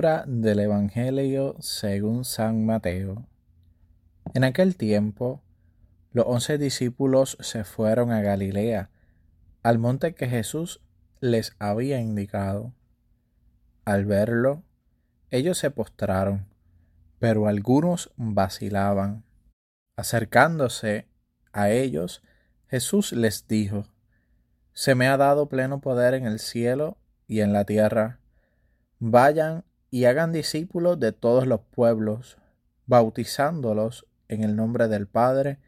Del Evangelio según San Mateo. En aquel tiempo, los once discípulos se fueron a Galilea, al monte que Jesús les había indicado. Al verlo, ellos se postraron, pero algunos vacilaban. Acercándose a ellos, Jesús les dijo, Se me ha dado pleno poder en el cielo y en la tierra. Vayan y hagan discípulos de todos los pueblos, bautizándolos en el nombre del Padre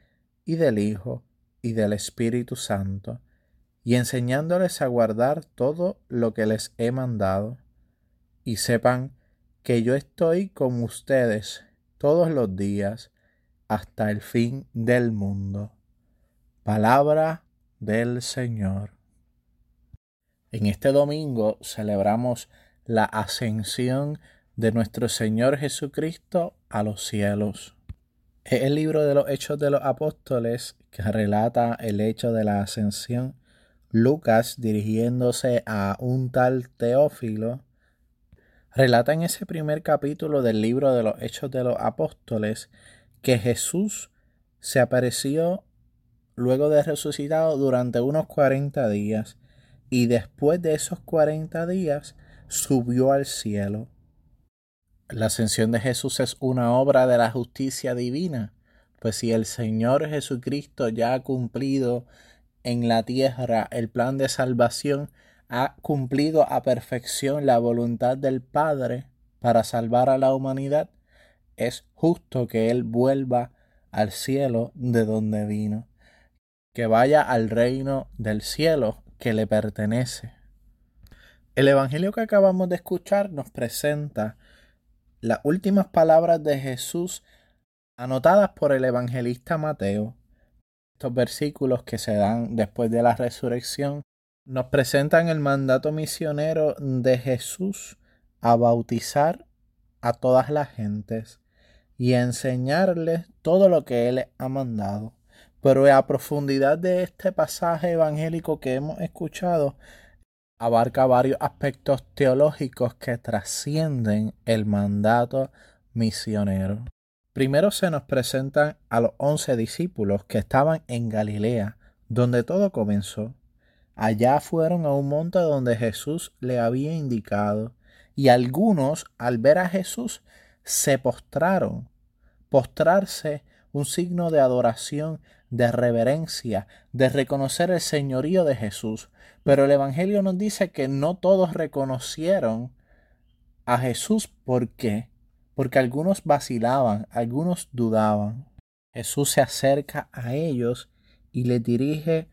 y del Hijo y del Espíritu Santo, y enseñándoles a guardar todo lo que les he mandado. Y sepan que yo estoy con ustedes todos los días hasta el fin del mundo. Palabra del Señor. En este domingo celebramos la ascensión de nuestro Señor Jesucristo a los cielos. Es el libro de los Hechos de los Apóstoles que relata el hecho de la ascensión. Lucas, dirigiéndose a un tal Teófilo, relata en ese primer capítulo del libro de los Hechos de los Apóstoles que Jesús se apareció luego de resucitado durante unos 40 días y después de esos 40 días subió al cielo. La ascensión de Jesús es una obra de la justicia divina, pues si el Señor Jesucristo ya ha cumplido en la tierra el plan de salvación, ha cumplido a perfección la voluntad del Padre para salvar a la humanidad, es justo que Él vuelva al cielo de donde vino, que vaya al reino del cielo que le pertenece. El Evangelio que acabamos de escuchar nos presenta las últimas palabras de Jesús anotadas por el evangelista Mateo. Estos versículos que se dan después de la resurrección nos presentan el mandato misionero de Jesús a bautizar a todas las gentes y a enseñarles todo lo que Él ha mandado. Pero a profundidad de este pasaje evangélico que hemos escuchado, abarca varios aspectos teológicos que trascienden el mandato misionero. Primero se nos presentan a los once discípulos que estaban en Galilea, donde todo comenzó. Allá fueron a un monte donde Jesús le había indicado, y algunos, al ver a Jesús, se postraron. Postrarse un signo de adoración, de reverencia, de reconocer el señorío de Jesús. Pero el Evangelio nos dice que no todos reconocieron a Jesús. ¿Por qué? Porque algunos vacilaban, algunos dudaban. Jesús se acerca a ellos y les dirige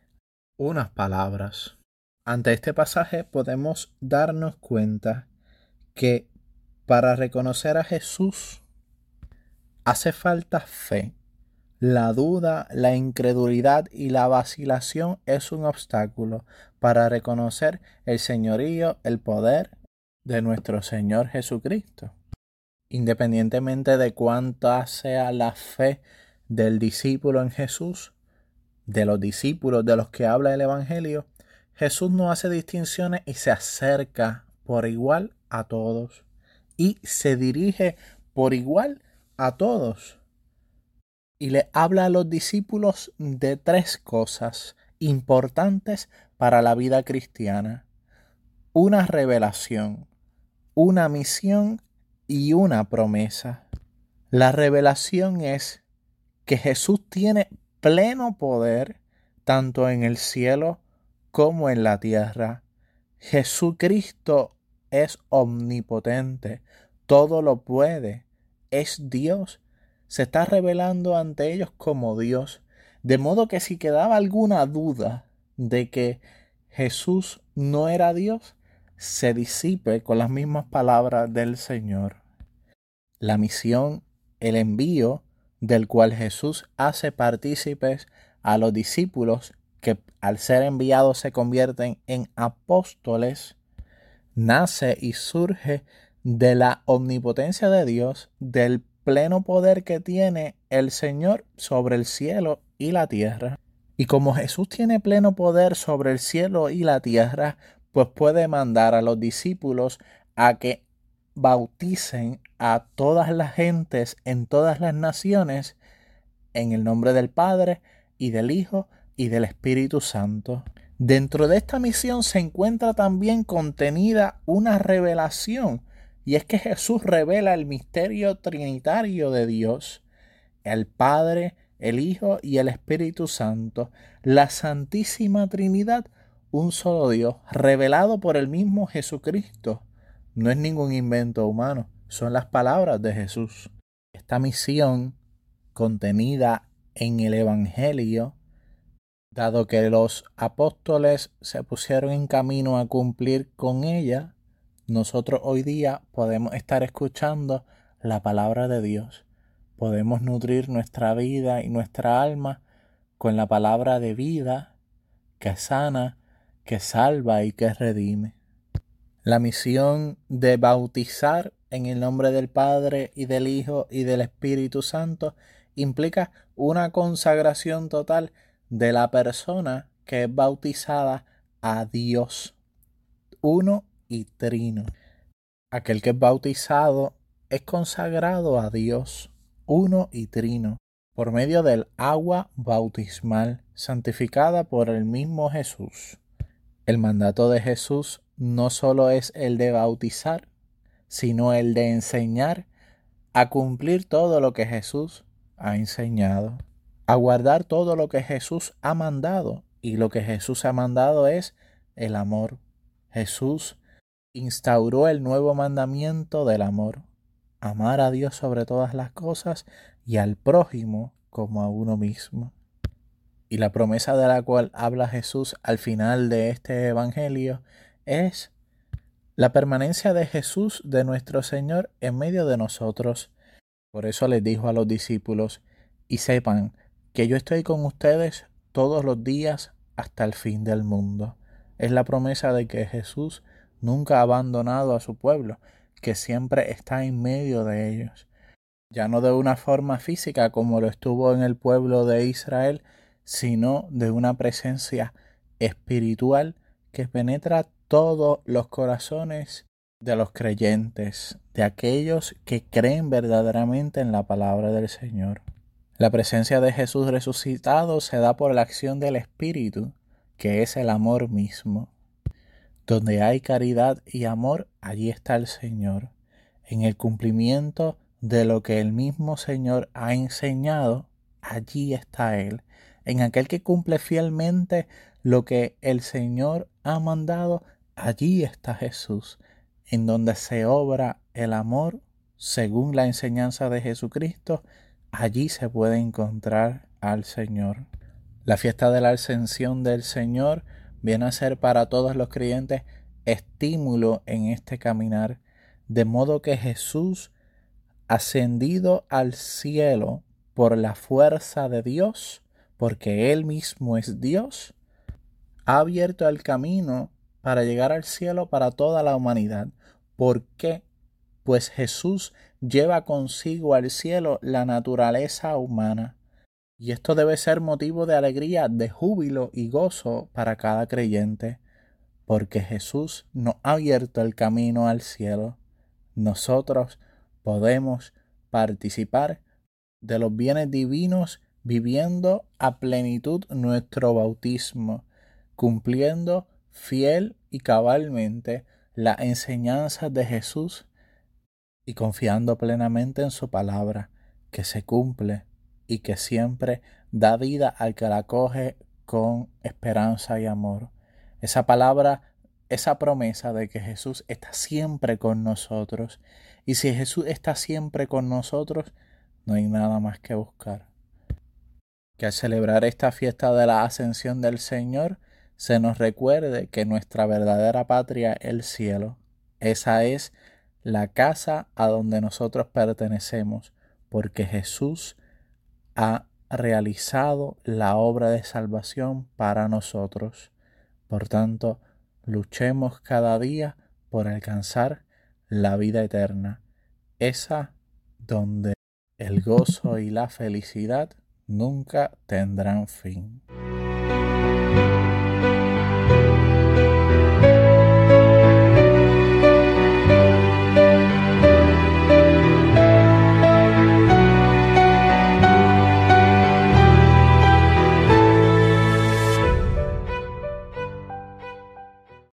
unas palabras. Ante este pasaje podemos darnos cuenta que para reconocer a Jesús hace falta fe. La duda, la incredulidad y la vacilación es un obstáculo para reconocer el señorío, el poder de nuestro Señor Jesucristo. Independientemente de cuánta sea la fe del discípulo en Jesús, de los discípulos de los que habla el Evangelio, Jesús no hace distinciones y se acerca por igual a todos y se dirige por igual a todos y le habla a los discípulos de tres cosas importantes para la vida cristiana. Una revelación, una misión y una promesa. La revelación es que Jesús tiene pleno poder tanto en el cielo como en la tierra. Jesucristo es omnipotente, todo lo puede, es Dios se está revelando ante ellos como Dios, de modo que si quedaba alguna duda de que Jesús no era Dios, se disipe con las mismas palabras del Señor. La misión, el envío del cual Jesús hace partícipes a los discípulos que al ser enviados se convierten en apóstoles, nace y surge de la omnipotencia de Dios, del pleno poder que tiene el Señor sobre el cielo y la tierra. Y como Jesús tiene pleno poder sobre el cielo y la tierra, pues puede mandar a los discípulos a que bauticen a todas las gentes en todas las naciones en el nombre del Padre y del Hijo y del Espíritu Santo. Dentro de esta misión se encuentra también contenida una revelación, y es que Jesús revela el misterio trinitario de Dios, el Padre, el Hijo y el Espíritu Santo, la Santísima Trinidad, un solo Dios, revelado por el mismo Jesucristo. No es ningún invento humano, son las palabras de Jesús. Esta misión contenida en el Evangelio, dado que los apóstoles se pusieron en camino a cumplir con ella, nosotros hoy día podemos estar escuchando la palabra de Dios. Podemos nutrir nuestra vida y nuestra alma con la palabra de vida que sana, que salva y que redime. La misión de bautizar en el nombre del Padre y del Hijo y del Espíritu Santo implica una consagración total de la persona que es bautizada a Dios, uno trino. Aquel que es bautizado es consagrado a Dios, uno y trino, por medio del agua bautismal santificada por el mismo Jesús. El mandato de Jesús no solo es el de bautizar, sino el de enseñar a cumplir todo lo que Jesús ha enseñado, a guardar todo lo que Jesús ha mandado. Y lo que Jesús ha mandado es el amor. Jesús instauró el nuevo mandamiento del amor. Amar a Dios sobre todas las cosas y al prójimo como a uno mismo. Y la promesa de la cual habla Jesús al final de este Evangelio es la permanencia de Jesús de nuestro Señor en medio de nosotros por eso les dijo a los discípulos, y sepan que yo estoy con ustedes todos los días hasta el fin del mundo. Es la promesa de que Jesús nunca ha abandonado a su pueblo, que siempre está en medio de ellos. Ya no de una forma física como lo estuvo en el pueblo de Israel, sino de una presencia espiritual que penetra todos los corazones de los creyentes, de aquellos que creen verdaderamente en la palabra del Señor. La presencia de Jesús resucitado se da por la acción del Espíritu, que es el amor mismo. Donde hay caridad y amor, allí está el Señor, en el cumplimiento de lo que el mismo Señor ha enseñado, allí está Él, en aquel que cumple fielmente lo que el Señor ha mandado, allí está Jesús, en donde se obra el amor según la enseñanza de Jesucristo, allí se puede encontrar al Señor. La fiesta de la ascensión del Señor viene a ser para todos los creyentes estímulo en este caminar, de modo que Jesús, ascendido al cielo por la fuerza de Dios, porque Él mismo es Dios, ha abierto el camino para llegar al cielo para toda la humanidad. ¿Por qué? Pues Jesús lleva consigo al cielo la naturaleza humana. Y esto debe ser motivo de alegría, de júbilo y gozo para cada creyente, porque Jesús nos ha abierto el camino al cielo. Nosotros podemos participar de los bienes divinos viviendo a plenitud nuestro bautismo, cumpliendo fiel y cabalmente la enseñanza de Jesús y confiando plenamente en su palabra, que se cumple y que siempre da vida al que la coge con esperanza y amor. Esa palabra, esa promesa de que Jesús está siempre con nosotros. Y si Jesús está siempre con nosotros, no hay nada más que buscar. Que al celebrar esta fiesta de la ascensión del Señor, se nos recuerde que nuestra verdadera patria es el cielo. Esa es la casa a donde nosotros pertenecemos, porque Jesús ha realizado la obra de salvación para nosotros. Por tanto, luchemos cada día por alcanzar la vida eterna, esa donde el gozo y la felicidad nunca tendrán fin.